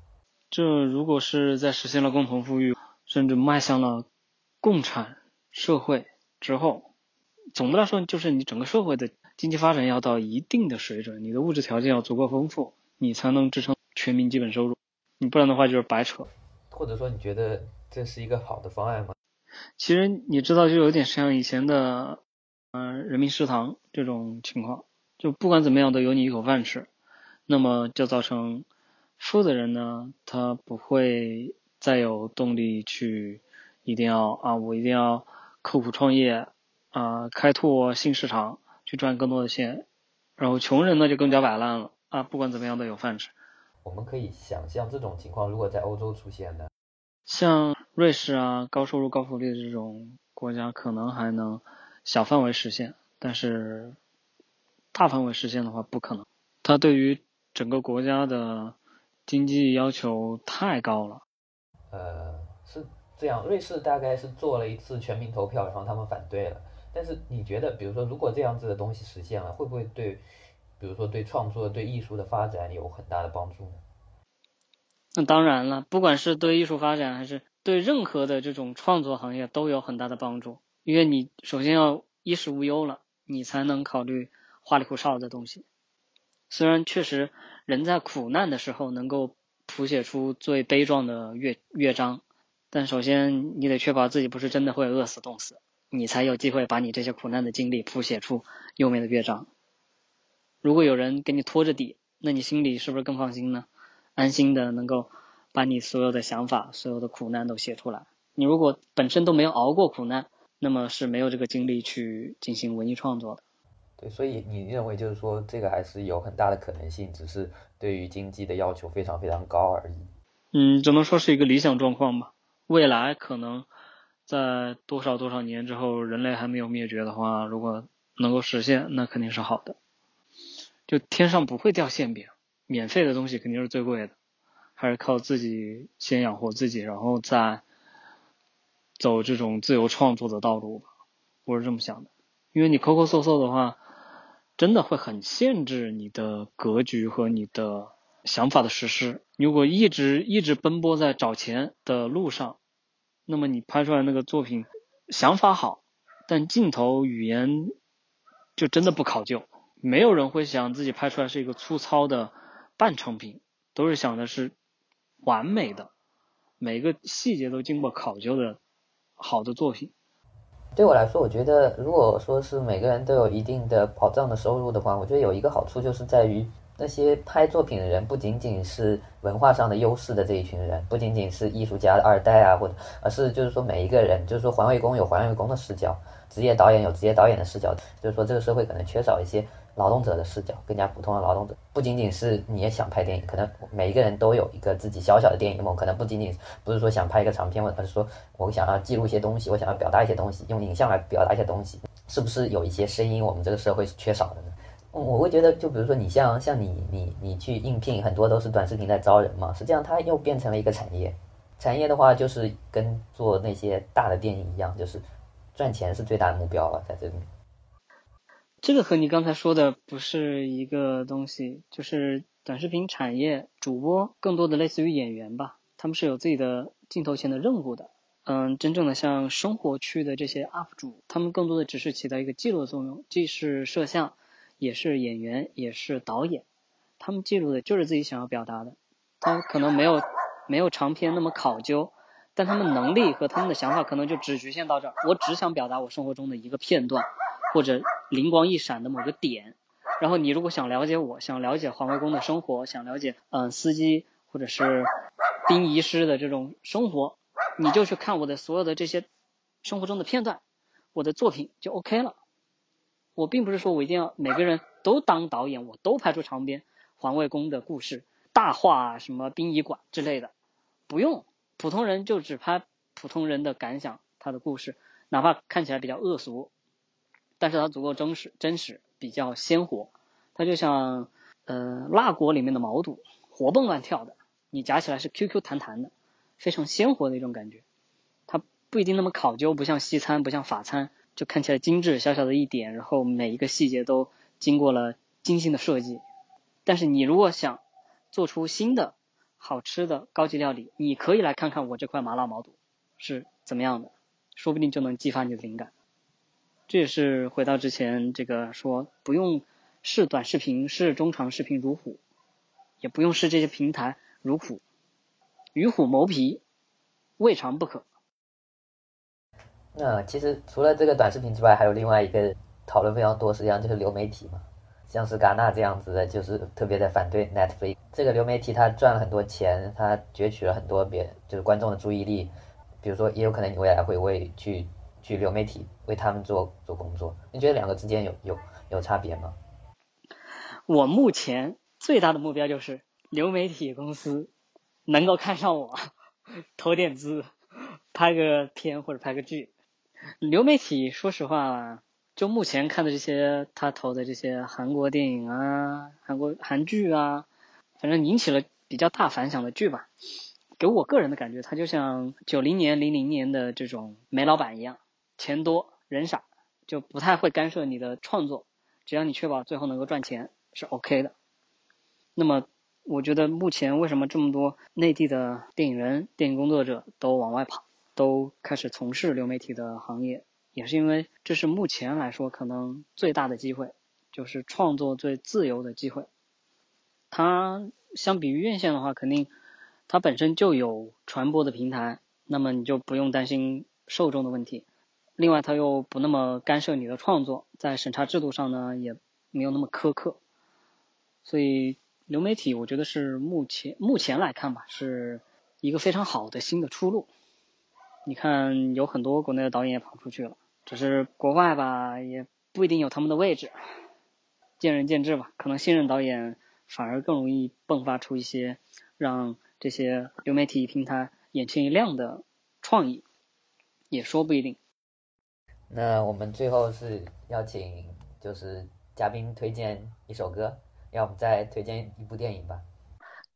这如果是在实现了共同富裕，甚至迈向了共产社会之后，总的来说就是你整个社会的经济发展要到一定的水准，你的物质条件要足够丰富，你才能支撑全民基本收入。你不然的话就是白扯。或者说你觉得这是一个好的方案吗？其实你知道，就有点像以前的，嗯，人民食堂这种情况，就不管怎么样都有你一口饭吃，那么就造成富的人呢，他不会再有动力去一定要啊，我一定要刻苦创业啊，开拓新市场去赚更多的钱，然后穷人呢就更加摆烂了啊，不管怎么样都有饭吃。我们可以想象这种情况如果在欧洲出现呢？像瑞士啊，高收入高福利的这种国家，可能还能小范围实现，但是大范围实现的话，不可能。它对于整个国家的经济要求太高了。呃，是这样，瑞士大概是做了一次全民投票，然后他们反对了。但是你觉得，比如说，如果这样子的东西实现了，会不会对，比如说对创作、对艺术的发展有很大的帮助呢？那当然了，不管是对艺术发展，还是对任何的这种创作行业，都有很大的帮助。因为你首先要衣食无忧了，你才能考虑花里胡哨的东西。虽然确实人在苦难的时候能够谱写出最悲壮的乐乐章，但首先你得确保自己不是真的会饿死冻死，你才有机会把你这些苦难的经历谱写出优美的乐章。如果有人给你托着底，那你心里是不是更放心呢？安心的能够把你所有的想法、所有的苦难都写出来。你如果本身都没有熬过苦难，那么是没有这个精力去进行文艺创作的。对，所以你认为就是说这个还是有很大的可能性，只是对于经济的要求非常非常高而已。嗯，只能说是一个理想状况吧。未来可能在多少多少年之后，人类还没有灭绝的话，如果能够实现，那肯定是好的。就天上不会掉馅饼，免费的东西肯定是最贵的，还是靠自己先养活自己，然后再走这种自由创作的道路吧。我是这么想的，因为你抠抠搜搜的话，真的会很限制你的格局和你的想法的实施。如果一直一直奔波在找钱的路上，那么你拍出来那个作品，想法好，但镜头语言就真的不考究。没有人会想自己拍出来是一个粗糙的半成品，都是想的是完美的，每个细节都经过考究的好的作品。对我来说，我觉得如果说是每个人都有一定的保障的收入的话，我觉得有一个好处就是在于那些拍作品的人不仅仅是文化上的优势的这一群人，不仅仅是艺术家的二代啊，或者而是就是说每一个人，就是说环卫工有环卫工的视角，职业导演有职业导演的视角，就是说这个社会可能缺少一些。劳动者的视角，更加普通的劳动者，不仅仅是你也想拍电影，可能每一个人都有一个自己小小的电影梦，可能不仅仅不是说想拍一个长片，而是说我想要记录一些东西，我想要表达一些东西，用影像来表达一些东西，是不是有一些声音我们这个社会是缺少的呢？我会觉得，就比如说你像像你你你去应聘，很多都是短视频在招人嘛，实际上它又变成了一个产业，产业的话就是跟做那些大的电影一样，就是赚钱是最大的目标了，在这里。这个和你刚才说的不是一个东西，就是短视频产业主播更多的类似于演员吧，他们是有自己的镜头前的任务的。嗯，真正的像生活区的这些 UP 主，他们更多的只是起到一个记录作用，既是摄像，也是演员，也是导演。他们记录的就是自己想要表达的，他可能没有没有长篇那么考究，但他们能力和他们的想法可能就只局限到这儿，我只想表达我生活中的一个片段。或者灵光一闪的某个点，然后你如果想了解我，想了解环卫工的生活，想了解嗯司机或者是殡仪师的这种生活，你就去看我的所有的这些生活中的片段，我的作品就 OK 了。我并不是说我一定要每个人都当导演，我都拍出长篇环卫工的故事，大话什么殡仪馆之类的，不用，普通人就只拍普通人的感想，他的故事，哪怕看起来比较恶俗。但是它足够真实，真实比较鲜活，它就像呃辣锅里面的毛肚，活蹦乱跳的，你夹起来是 Q Q 弹弹的，非常鲜活的一种感觉。它不一定那么考究，不像西餐，不像法餐，就看起来精致，小小的一点，然后每一个细节都经过了精心的设计。但是你如果想做出新的好吃的高级料理，你可以来看看我这块麻辣毛肚是怎么样的，说不定就能激发你的灵感。这也是回到之前这个说，不用视短视频、视中长视频如虎，也不用视这些平台如虎，与虎谋皮，未尝不可。那其实除了这个短视频之外，还有另外一个讨论非常多，实际上就是流媒体嘛，像是戛纳这样子的，就是特别的反对 Netflix 这个流媒体，它赚了很多钱，它攫取了很多别就是观众的注意力，比如说也有可能你未来会为去。去流媒体为他们做做工作，你觉得两个之间有有有差别吗？我目前最大的目标就是流媒体公司能够看上我，投点资，拍个片或者拍个剧。流媒体说实话，就目前看的这些他投的这些韩国电影啊、韩国韩剧啊，反正引起了比较大反响的剧吧，给我个人的感觉，它就像九零年、零零年的这种煤老板一样。钱多人傻，就不太会干涉你的创作。只要你确保最后能够赚钱，是 OK 的。那么，我觉得目前为什么这么多内地的电影人、电影工作者都往外跑，都开始从事流媒体的行业，也是因为这是目前来说可能最大的机会，就是创作最自由的机会。它相比于院线的话，肯定它本身就有传播的平台，那么你就不用担心受众的问题。另外，它又不那么干涉你的创作，在审查制度上呢，也没有那么苛刻。所以流媒体我觉得是目前目前来看吧，是一个非常好的新的出路。你看有很多国内的导演也跑出去了，只是国外吧也不一定有他们的位置，见仁见智吧。可能新人导演反而更容易迸发出一些让这些流媒体平台眼前一亮的创意，也说不一定。那我们最后是要请就是嘉宾推荐一首歌，要不再推荐一部电影吧？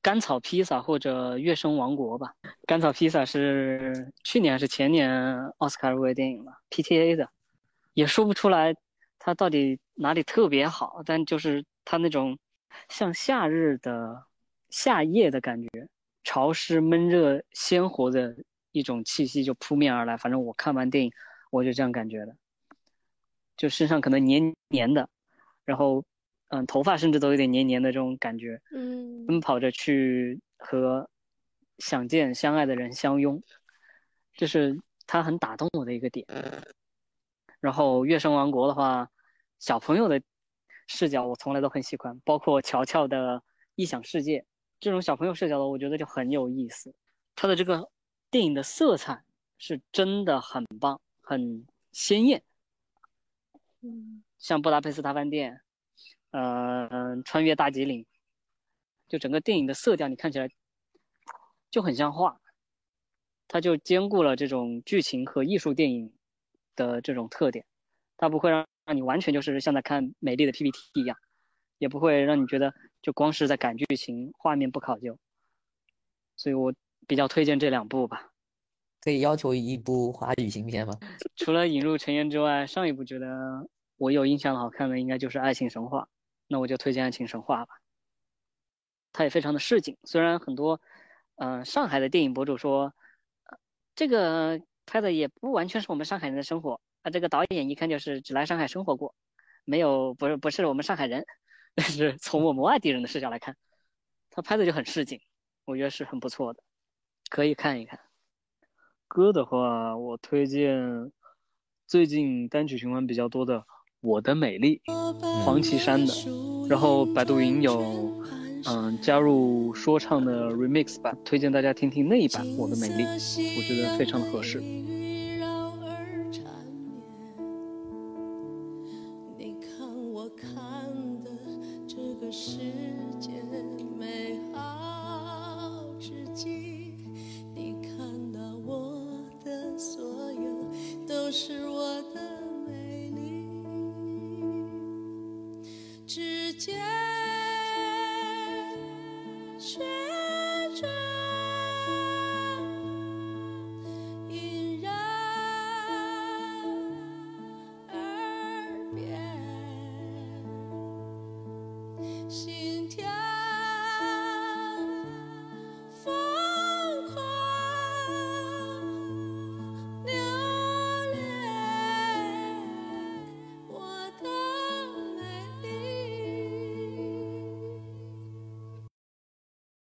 甘草披萨或者月升王国吧。甘草披萨是去年还是前年奥斯卡入围电影吧？PTA 的，也说不出来它到底哪里特别好，但就是它那种像夏日的夏夜的感觉，潮湿、闷热、鲜活的一种气息就扑面而来。反正我看完电影。我就这样感觉的，就身上可能黏黏的，然后，嗯，头发甚至都有点黏黏的这种感觉。嗯，奔跑着去和想见相爱的人相拥，这是他很打动我的一个点。然后《月升王国》的话，小朋友的视角我从来都很喜欢，包括乔乔的异想世界这种小朋友视角的，我觉得就很有意思。他的这个电影的色彩是真的很棒。很鲜艳，嗯，像布达佩斯大饭店，呃，穿越大吉岭，就整个电影的色调，你看起来就很像画，它就兼顾了这种剧情和艺术电影的这种特点，它不会让让你完全就是像在看美丽的 PPT 一样，也不会让你觉得就光是在赶剧情，画面不考究，所以我比较推荐这两部吧。可以要求一部华语新片吗？除了引入尘烟之外，上一部觉得我有印象好看的应该就是《爱情神话》，那我就推荐《爱情神话》吧。它也非常的市井，虽然很多，嗯，上海的电影博主说，这个拍的也不完全是我们上海人的生活啊，这个导演一看就是只来上海生活过，没有不是不是我们上海人，但是从我们外地人的视角来看，他拍的就很市井，我觉得是很不错的，可以看一看。歌的话，我推荐最近单曲循环比较多的《我的美丽》，黄绮珊的。然后百度云有，嗯，加入说唱的 remix 版，推荐大家听听那一版《我的美丽》，我觉得非常的合适。